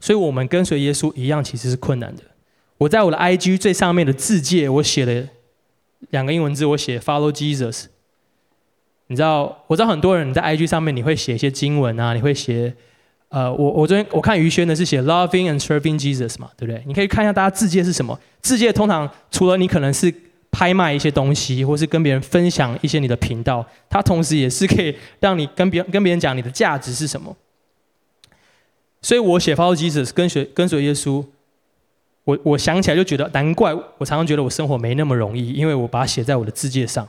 所以我们跟随耶稣一样，其实是困难的。我在我的 IG 最上面的字界，我写了两个英文字，我写 Follow Jesus。你知道，我知道很多人在 IG 上面你会写一些经文啊，你会写。呃，我我昨天我看于轩的是写 loving and serving Jesus 嘛，对不对？你可以看一下大家字介是什么。字介通常除了你可能是拍卖一些东西，或是跟别人分享一些你的频道，它同时也是可以让你跟别人跟别人讲你的价值是什么。所以我写 follow Jesus 跟随跟随耶稣，我我想起来就觉得难怪我常常觉得我生活没那么容易，因为我把它写在我的字介上。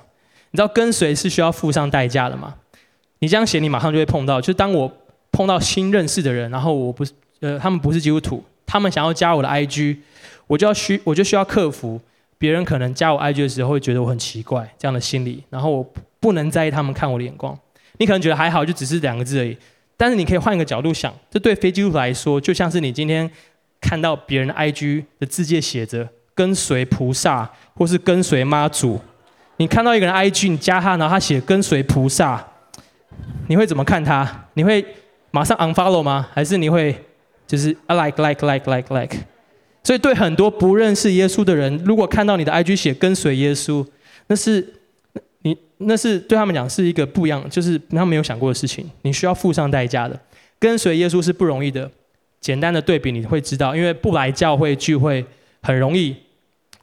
你知道跟随是需要付上代价的吗？你这样写，你马上就会碰到，就是当我。碰到新认识的人，然后我不是呃，他们不是基督徒，他们想要加我的 IG，我就要需我就需要克服别人可能加我 IG 的时候会觉得我很奇怪这样的心理，然后我不能在意他们看我的眼光。你可能觉得还好，就只是两个字而已，但是你可以换一个角度想，这对非基督徒来说，就像是你今天看到别人的 IG 的字界写着跟随菩萨或是跟随妈祖，你看到一个人 IG，你加他，然后他写跟随菩萨，你会怎么看他？你会？马上 unfollow 吗？还是你会就是 I like like like like like？所以对很多不认识耶稣的人，如果看到你的 IG 写跟随耶稣，那是你那是对他们讲是一个不一样，就是他们没有想过的事情。你需要付上代价的。跟随耶稣是不容易的。简单的对比你会知道，因为不来教会聚会很容易，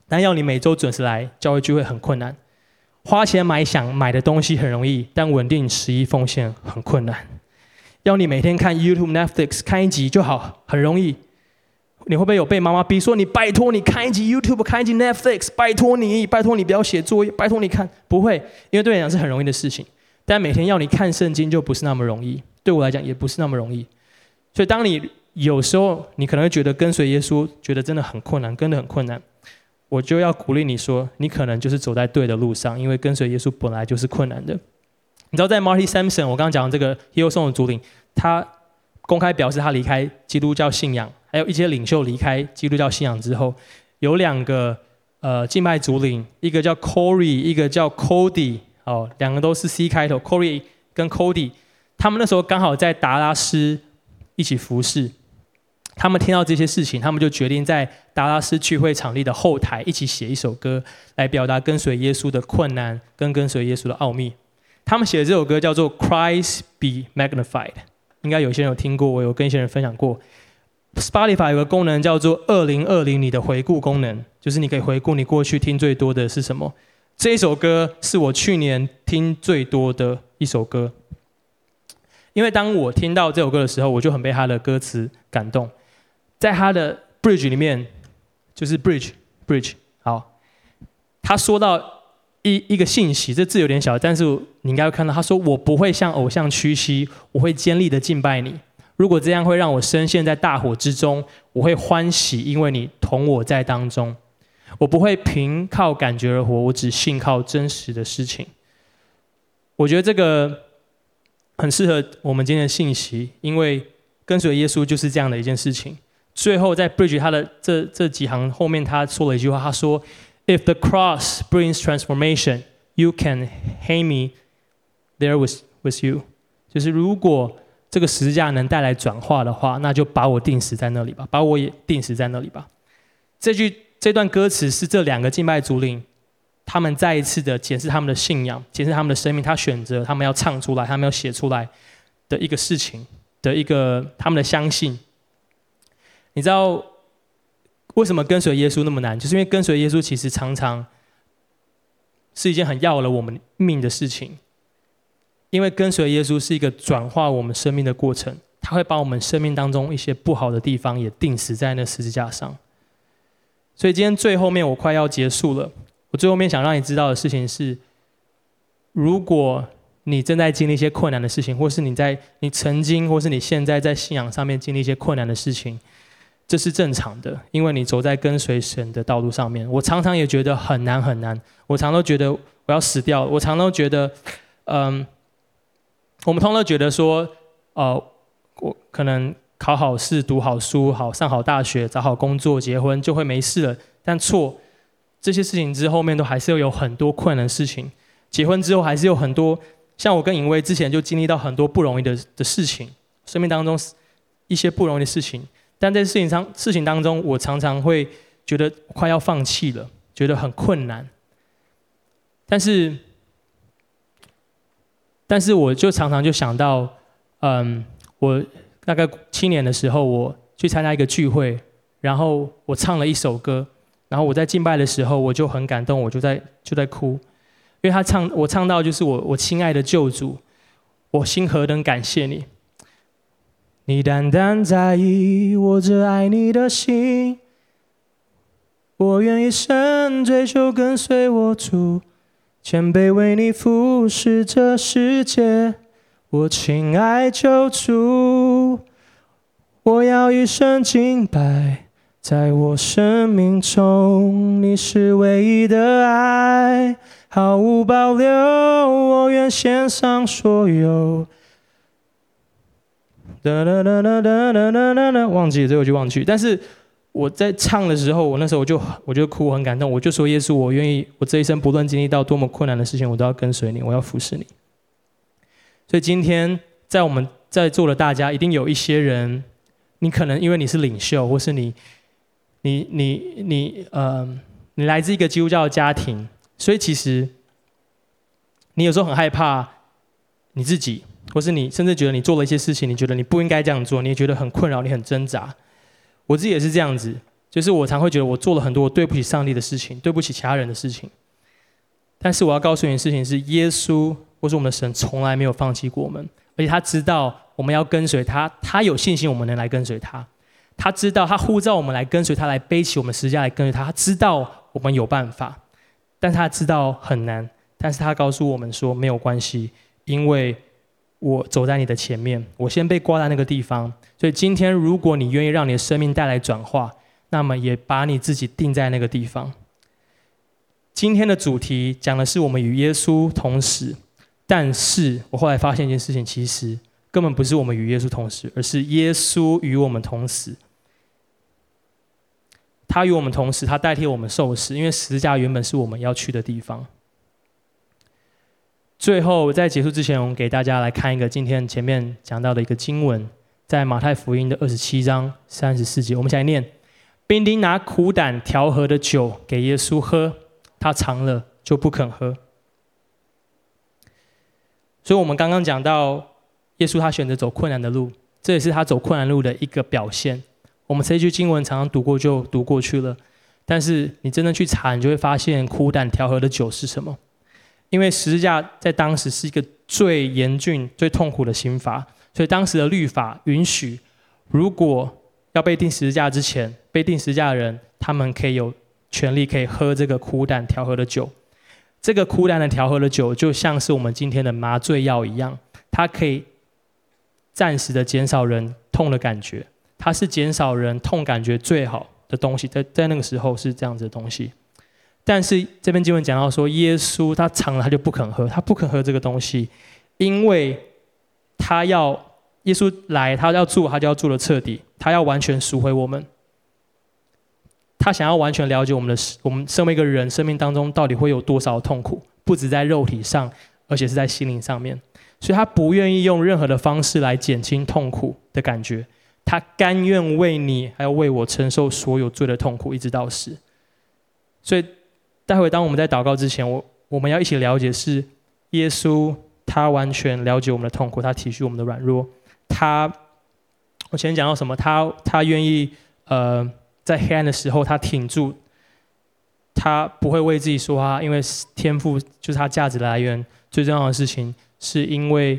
但要你每周准时来教会聚会很困难。花钱买想买的东西很容易，但稳定十一奉献很困难。要你每天看 YouTube、Netflix 看一集就好，很容易。你会不会有被妈妈逼说你拜托你看一集 YouTube、看一集 Netflix，拜托你，拜托你不要写作业，拜托你看？不会，因为对你来讲是很容易的事情。但每天要你看圣经就不是那么容易，对我来讲也不是那么容易。所以当你有时候你可能会觉得跟随耶稣觉得真的很困难，跟得很困难，我就要鼓励你说，你可能就是走在对的路上，因为跟随耶稣本来就是困难的。你知道，在 Marty Sampson，我刚刚讲的这个 Hillsong 的主领，他公开表示他离开基督教信仰，还有一些领袖离开基督教信仰之后，有两个呃敬拜主领，一个叫 Corey，一个叫 Cody 哦，两个都是 C 开头，Corey 跟 Cody，他们那时候刚好在达拉斯一起服侍。他们听到这些事情，他们就决定在达拉斯聚会场地的后台一起写一首歌，来表达跟随耶稣的困难跟跟随耶稣的奥秘。他们写的这首歌叫做《Christ Be Magnified》，应该有些人有听过，我有跟一些人分享过。Spotify 有个功能叫做“二零二零你的回顾功能”，就是你可以回顾你过去听最多的是什么。这一首歌是我去年听最多的一首歌，因为当我听到这首歌的时候，我就很被他的歌词感动。在他的 bridge 里面，就是 bridge bridge 好，他说到一一个信息，这字有点小，但是你应该会看到，他说我不会向偶像屈膝，我会坚立的敬拜你。如果这样会让我深陷在大火之中，我会欢喜，因为你同我在当中。我不会凭靠感觉而活，我只信靠真实的事情。我觉得这个很适合我们今天的信息，因为跟随耶稣就是这样的一件事情。最后在 Bridge 他的这这几行后面，他说了一句话，他说：“If the cross brings transformation, you can hang me there with with you。”就是如果这个十字架能带来转化的话，那就把我钉死在那里吧，把我也钉死在那里吧。这句这段歌词是这两个敬拜主领，他们再一次的检视他们的信仰，检视他们的生命，他选择他们要唱出来，他们要写出来的一个事情的一个他们的相信。你知道为什么跟随耶稣那么难？就是因为跟随耶稣其实常常是一件很要了我们命的事情。因为跟随耶稣是一个转化我们生命的过程，他会把我们生命当中一些不好的地方也钉死在那十字架上。所以今天最后面我快要结束了，我最后面想让你知道的事情是：如果你正在经历一些困难的事情，或是你在你曾经或是你现在在信仰上面经历一些困难的事情，这是正常的，因为你走在跟随神的道路上面。我常常也觉得很难很难，我常常都觉得我要死掉，我常常都觉得，嗯。我们通常觉得说，呃，我可能考好试、读好书、好上好大学、找好工作、结婚就会没事了。但错，这些事情之后面都还是有很多困难的事情。结婚之后还是有很多，像我跟尹威之前就经历到很多不容易的的事情，生命当中一些不容易的事情。但在事情上事情当中，我常常会觉得快要放弃了，觉得很困难。但是。但是我就常常就想到，嗯，我大概七年的时候，我去参加一个聚会，然后我唱了一首歌，然后我在敬拜的时候，我就很感动，我就在就在哭，因为他唱我唱到就是我我亲爱的救主，我心何等感谢你，你单单在意我这爱你的心，我愿一生追求跟随我主。谦卑为你服侍这世界，我亲爱救主，我要一生敬拜，在我生命中你是唯一的爱，毫无保留，我愿献上所有。哒哒哒哒哒哒哒哒，忘记了最后就忘记，但是。我在唱的时候，我那时候我就我就哭，很感动。我就说：“耶稣，我愿意，我这一生不论经历到多么困难的事情，我都要跟随你，我要服侍你。”所以今天在我们在座的大家，一定有一些人，你可能因为你是领袖，或是你你你你呃，你来自一个基督教的家庭，所以其实你有时候很害怕你自己，或是你甚至觉得你做了一些事情，你觉得你不应该这样做，你也觉得很困扰，你很挣扎。我自己也是这样子，就是我常会觉得我做了很多我对不起上帝的事情，对不起其他人的事情。但是我要告诉你的事情是，耶稣或是我们的神从来没有放弃过我们，而且他知道我们要跟随他，他有信心我们能来跟随他。他知道他呼召我们来跟随他，来背起我们十架来跟随他。他知道我们有办法，但是他知道很难，但是他告诉我们说没有关系，因为。我走在你的前面，我先被挂在那个地方。所以今天，如果你愿意让你的生命带来转化，那么也把你自己定在那个地方。今天的主题讲的是我们与耶稣同死，但是我后来发现一件事情，其实根本不是我们与耶稣同死，而是耶稣与我们同死。他与我们同死，他代替我们受死，因为十字架原本是我们要去的地方。最后在结束之前，我们给大家来看一个今天前面讲到的一个经文，在马太福音的二十七章三十四节，我们一起来念：兵丁拿苦胆调和的酒给耶稣喝，他尝了就不肯喝。所以，我们刚刚讲到耶稣他选择走困难的路，这也是他走困难路的一个表现。我们这一句经文常常读过就读过去了，但是你真的去查，你就会发现苦胆调和的酒是什么？因为十字架在当时是一个最严峻、最痛苦的刑罚，所以当时的律法允许，如果要被钉十字架之前，被钉十字架的人，他们可以有权利可以喝这个苦胆调和的酒。这个苦胆的调和的酒，就像是我们今天的麻醉药一样，它可以暂时的减少人痛的感觉。它是减少人痛感觉最好的东西，在在那个时候是这样子的东西。但是这边经文讲到说，耶稣他尝了，他就不肯喝，他不肯喝这个东西，因为他要耶稣来，他要做，他就要做的彻底，他要完全赎回我们。他想要完全了解我们的，我们身为一个人，生命当中到底会有多少痛苦，不止在肉体上，而且是在心灵上面。所以他不愿意用任何的方式来减轻痛苦的感觉。他甘愿为你，还要为我承受所有罪的痛苦，一直到死。所以，待会当我们在祷告之前，我我们要一起了解是耶稣，他完全了解我们的痛苦，他体恤我们的软弱。他，我前面讲到什么？他他愿意呃，在黑暗的时候，他挺住，他不会为自己说话，因为天赋就是他价值的来源。最重要的事情，是因为。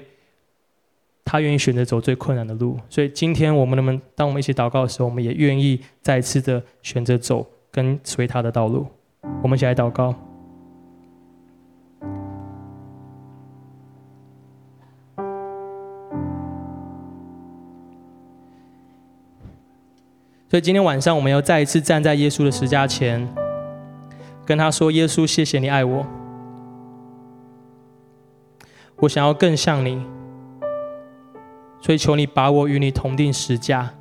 他愿意选择走最困难的路，所以今天我们能不能，当我们一起祷告的时候，我们也愿意再次的选择走跟随他的道路。我们一起来祷告。所以今天晚上，我们要再一次站在耶稣的十字架前，跟他说：“耶稣，谢谢你爱我，我想要更像你。”所以求你把我与你同钉十架。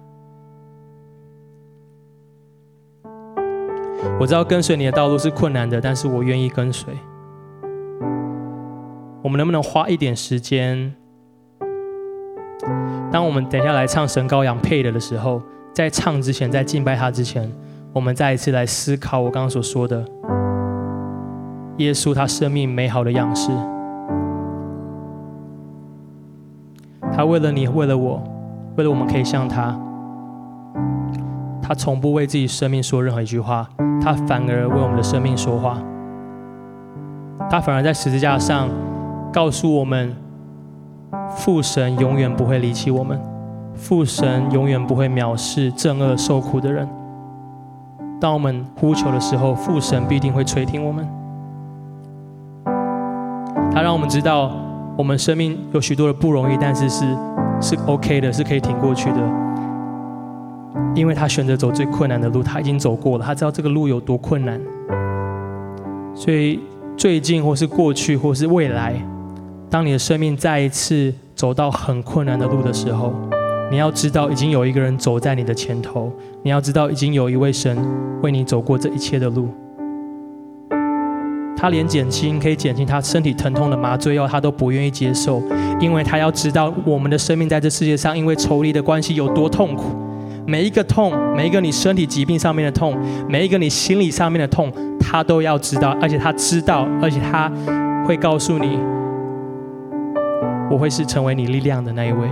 我知道跟随你的道路是困难的，但是我愿意跟随。我们能不能花一点时间？当我们等下来唱《神羔羊配的》的时候，在唱之前，在敬拜他之前，我们再一次来思考我刚刚所说的耶稣他生命美好的样式。他为了你，为了我，为了我们可以像他，他从不为自己生命说任何一句话，他反而为我们的生命说话。他反而在十字架上告诉我们，父神永远不会离弃我们，父神永远不会藐视正恶受苦的人。当我们呼求的时候，父神必定会垂听我们。他让我们知道。我们生命有许多的不容易，但是是是 OK 的，是可以挺过去的。因为他选择走最困难的路，他已经走过了，他知道这个路有多困难。所以最近或是过去或是未来，当你的生命再一次走到很困难的路的时候，你要知道已经有一个人走在你的前头，你要知道已经有一位神为你走过这一切的路。他连减轻可以减轻他身体疼痛的麻醉药，他都不愿意接受，因为他要知道我们的生命在这世界上，因为仇敌的关系有多痛苦。每一个痛，每一个你身体疾病上面的痛，每一个你心理上面的痛，他都要知道，而且他知道，而且他会告诉你，我会是成为你力量的那一位。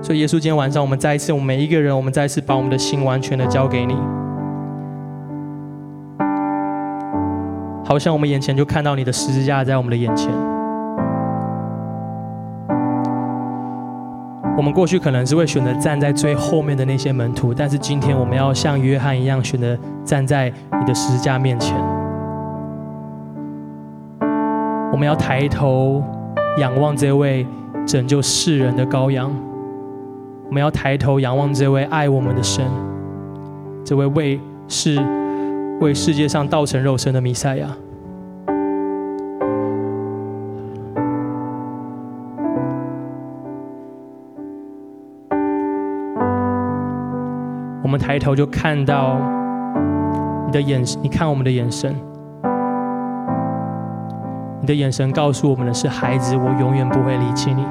所以，耶稣，今天晚上我们再一次，我们每一个人，我们再一次把我们的心完全的交给你，好像我们眼前就看到你的十字架在我们的眼前。我们过去可能是会选择站在最后面的那些门徒，但是今天我们要像约翰一样，选择站在你的十字架面前。我们要抬头仰望这位拯救世人的羔羊。我们要抬头仰望这位爱我们的神，这位为世为世界上道成肉身的弥赛亚。我们抬头就看到你的眼神，你看我们的眼神，你的眼神告诉我们的是：孩子，我永远不会离弃你。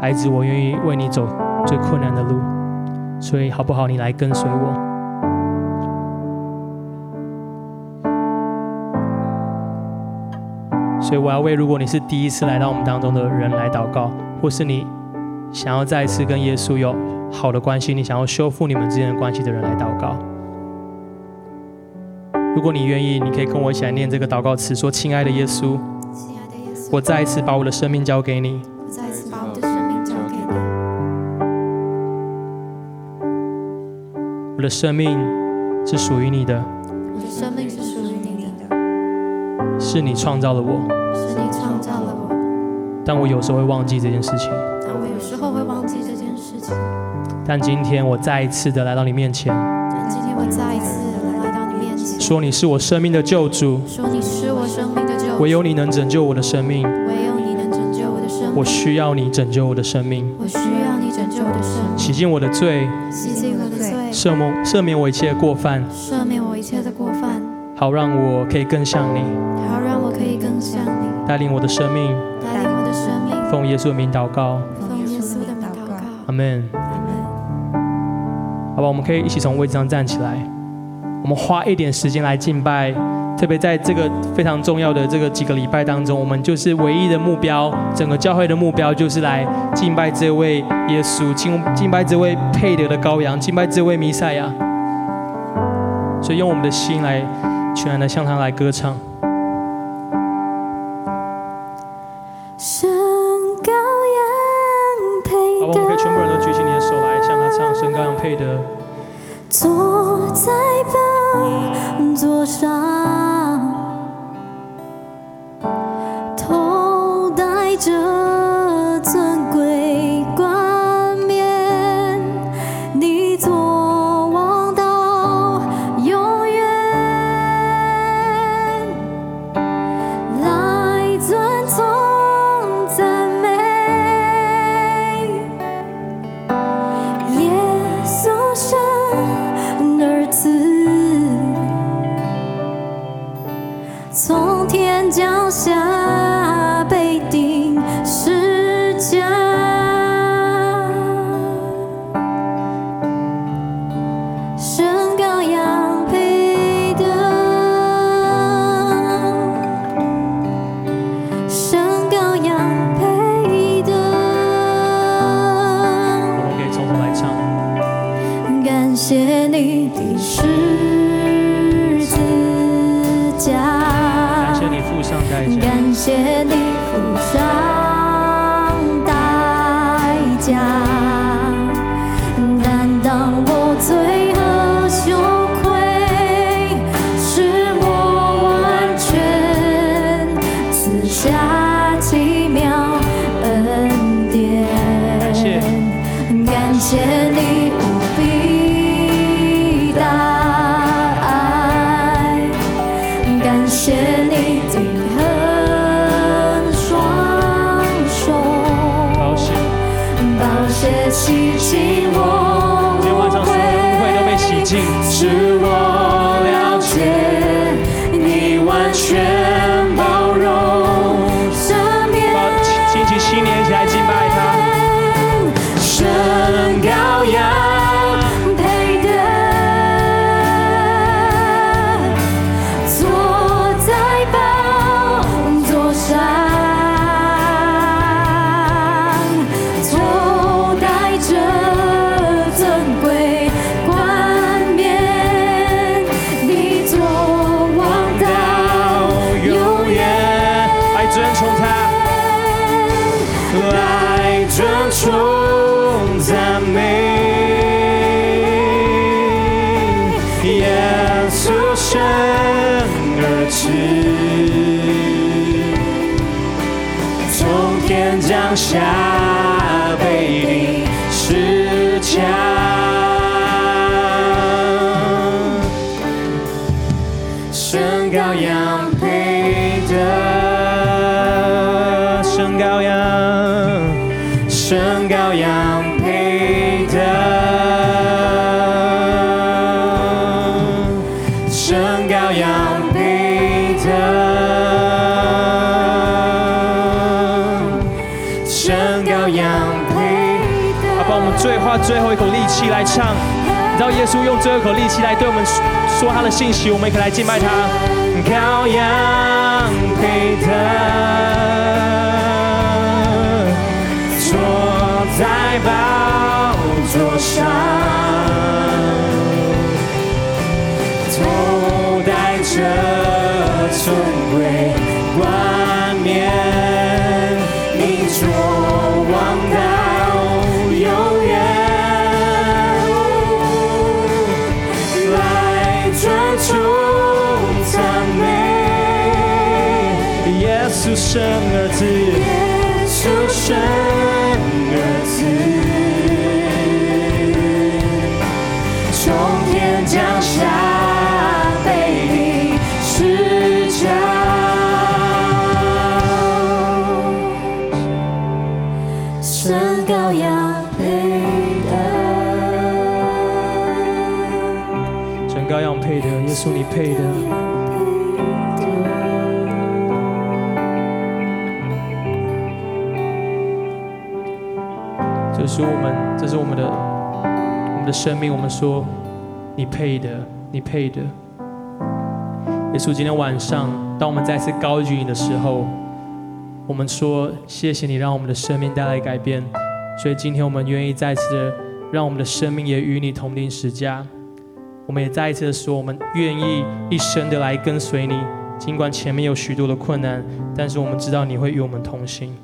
孩子，我愿意为你走最困难的路，所以好不好？你来跟随我。所以我要为，如果你是第一次来到我们当中的人来祷告，或是你想要再次跟耶稣有好的关系，你想要修复你们之间的关系的人来祷告。如果你愿意，你可以跟我一起来念这个祷告词，说：“亲爱的耶稣，亲爱的耶稣，我再一次把我的生命交给你。”我的生命是属于你的，我的生命是属于你的，是你创造了我，是你创造了我，但我有时候会忘记这件事情，但今天我再一次的来到你面前，但今天我再一次的来到你面前，说你是我生命的救主，说你是我生命的救主，唯有你能拯救我的生命，唯有你能拯救我的生命，我需要你拯救我的生命，我需要你拯救我的生命，洗净我的罪，洗净我的罪。赦免赦免我一切的过犯，赦免我一切的过犯，好让我可以更像你，好让我可以更像你，带领我的生命，带领我的生命，奉耶稣的名祷告，奉耶稣的名祷告。阿门。好吧，我们可以一起从位置上站起来，我们花一点时间来敬拜。特别在这个非常重要的这个几个礼拜当中，我们就是唯一的目标，整个教会的目标就是来敬拜这位耶稣，敬敬拜这位配得的羔羊，敬拜这位弥赛亚。所以用我们的心来全然的向他来歌唱。感谢你的双手抱着喜剧我耶稣用最后一口力气来对我们说他的信息，我们也可以来敬拜他。配得，耶稣你配得。这是我们，这是我们的，我们的生命。我们说，你配的，你配的。耶稣，今天晚上，当我们再次高举你的时候，我们说，谢谢你让我们的生命带来改变。所以今天我们愿意再次的让我们的生命也与你同钉十架。我们也再一次的说，我们愿意一生的来跟随你，尽管前面有许多的困难，但是我们知道你会与我们同行。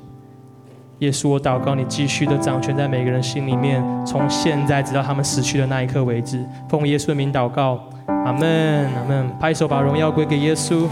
耶稣，我祷告你继续的掌权在每个人心里面，从现在直到他们死去的那一刻为止。奉耶稣的名祷告，阿门，阿门。拍手把荣耀归给耶稣。